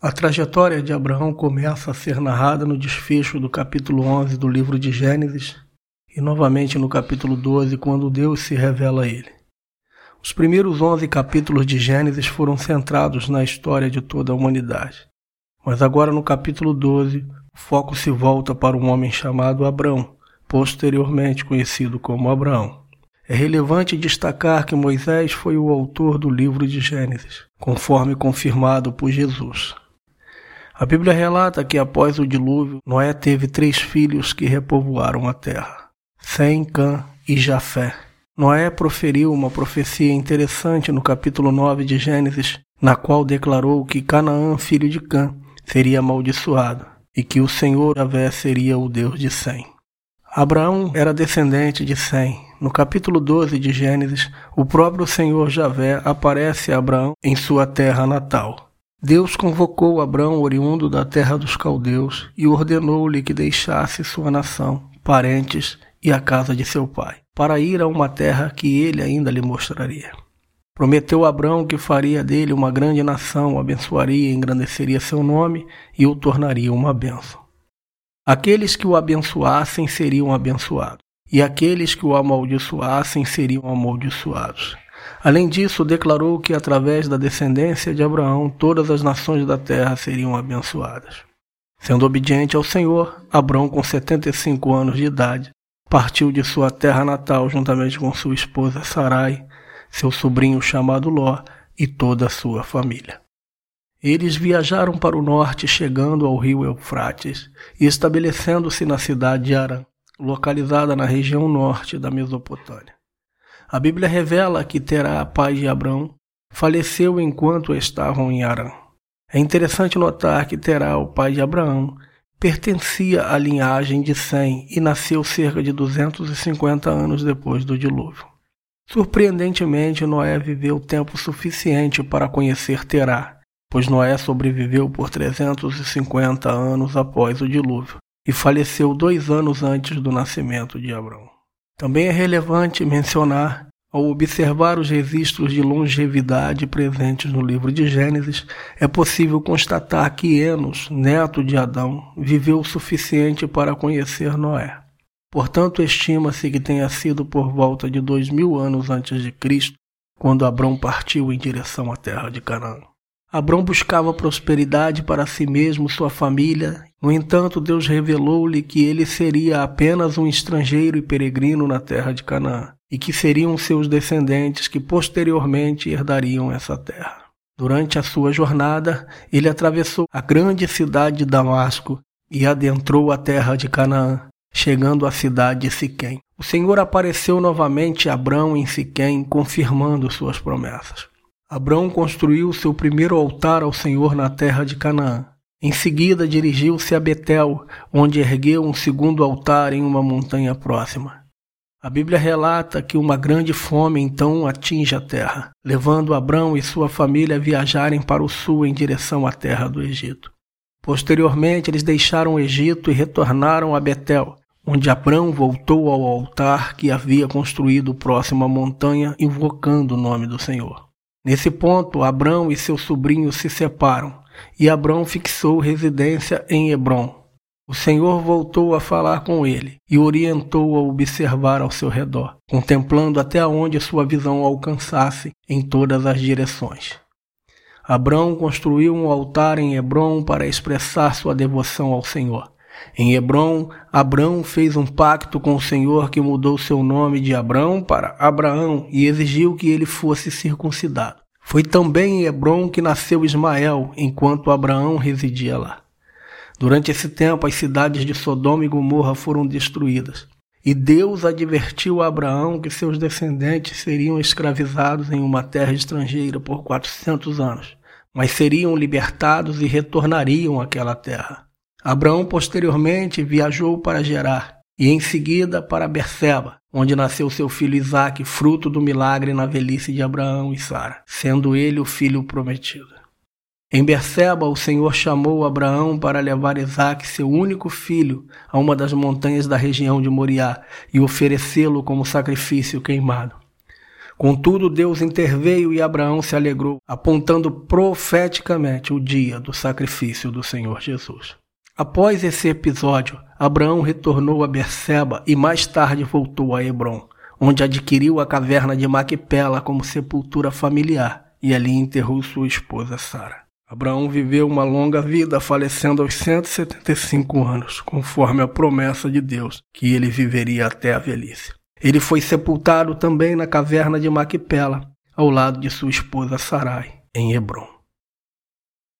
A trajetória de Abraão começa a ser narrada no desfecho do capítulo 11 do livro de Gênesis e novamente no capítulo 12, quando Deus se revela a ele. Os primeiros 11 capítulos de Gênesis foram centrados na história de toda a humanidade. Mas agora no capítulo 12, o foco se volta para um homem chamado Abrão, posteriormente conhecido como Abraão. É relevante destacar que Moisés foi o autor do livro de Gênesis, conforme confirmado por Jesus. A Bíblia relata que após o dilúvio, Noé teve três filhos que repovoaram a terra: Sem, Cã e Jafé. Noé proferiu uma profecia interessante no capítulo 9 de Gênesis, na qual declarou que Canaã, filho de Cã, seria amaldiçoado e que o Senhor Javé seria o Deus de Sem. Abraão era descendente de Sem. No capítulo 12 de Gênesis, o próprio Senhor Javé aparece a Abraão em sua terra natal. Deus convocou Abrão, oriundo da terra dos caldeus, e ordenou-lhe que deixasse sua nação, parentes e a casa de seu pai, para ir a uma terra que ele ainda lhe mostraria. Prometeu Abrão que faria dele uma grande nação, abençoaria e engrandeceria seu nome e o tornaria uma bênção. Aqueles que o abençoassem seriam abençoados, e aqueles que o amaldiçoassem seriam amaldiçoados. Além disso, declarou que através da descendência de Abraão todas as nações da terra seriam abençoadas. Sendo obediente ao Senhor, Abraão, com 75 anos de idade, partiu de sua terra natal juntamente com sua esposa Sarai, seu sobrinho chamado Ló e toda a sua família. Eles viajaram para o norte, chegando ao rio Eufrates e estabelecendo-se na cidade de Arã, localizada na região norte da Mesopotâmia. A Bíblia revela que Terá, pai de Abrão, faleceu enquanto estavam em Arã. É interessante notar que Terá, o pai de Abraão, pertencia à linhagem de Sem e nasceu cerca de 250 anos depois do dilúvio. Surpreendentemente, Noé viveu tempo suficiente para conhecer Terá, pois Noé sobreviveu por 350 anos após o dilúvio e faleceu dois anos antes do nascimento de Abraão. Também é relevante mencionar, ao observar os registros de longevidade presentes no livro de Gênesis, é possível constatar que Enos, neto de Adão, viveu o suficiente para conhecer Noé. Portanto, estima-se que tenha sido por volta de dois mil anos antes de Cristo, quando Abrão partiu em direção à terra de Canaã. Abrão buscava prosperidade para si mesmo, sua família. No entanto, Deus revelou-lhe que ele seria apenas um estrangeiro e peregrino na terra de Canaã, e que seriam seus descendentes que posteriormente herdariam essa terra. Durante a sua jornada, ele atravessou a grande cidade de Damasco e adentrou a terra de Canaã, chegando à cidade de Siquém. O Senhor apareceu novamente a Abrão em Siquém, confirmando suas promessas. Abrão construiu seu primeiro altar ao Senhor na terra de Canaã. Em seguida, dirigiu-se a Betel, onde ergueu um segundo altar em uma montanha próxima. A Bíblia relata que uma grande fome então atinge a terra, levando Abrão e sua família a viajarem para o sul em direção à terra do Egito. Posteriormente, eles deixaram o Egito e retornaram a Betel, onde Abrão voltou ao altar que havia construído próximo à montanha, invocando o nome do Senhor. Nesse ponto, Abrão e seu sobrinho se separam, e Abrão fixou residência em Hebron. O Senhor voltou a falar com ele e orientou a observar ao seu redor, contemplando até onde sua visão alcançasse em todas as direções. Abrão construiu um altar em Hebron para expressar sua devoção ao Senhor. Em Hebron, Abrão fez um pacto com o Senhor que mudou seu nome de Abrão para Abraão e exigiu que ele fosse circuncidado. Foi também em Hebron que nasceu Ismael, enquanto Abraão residia lá. Durante esse tempo, as cidades de Sodoma e Gomorra foram destruídas. E Deus advertiu a Abraão que seus descendentes seriam escravizados em uma terra estrangeira por 400 anos, mas seriam libertados e retornariam àquela terra. Abraão posteriormente viajou para Gerar e em seguida para Berseba, onde nasceu seu filho Isaque, fruto do milagre na velhice de Abraão e Sara, sendo ele o filho prometido. Em Berseba, o Senhor chamou Abraão para levar Isaque, seu único filho, a uma das montanhas da região de Moriá e oferecê-lo como sacrifício queimado. Contudo, Deus interveio e Abraão se alegrou, apontando profeticamente o dia do sacrifício do Senhor Jesus. Após esse episódio, Abraão retornou a Berseba e mais tarde voltou a Hebron, onde adquiriu a caverna de Maquipela como sepultura familiar e ali enterrou sua esposa Sara. Abraão viveu uma longa vida, falecendo aos 175 anos, conforme a promessa de Deus, que ele viveria até a velhice. Ele foi sepultado também na caverna de Maquipela, ao lado de sua esposa Sarai, em Hebron.